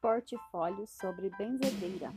Portfólio sobre benzedeira.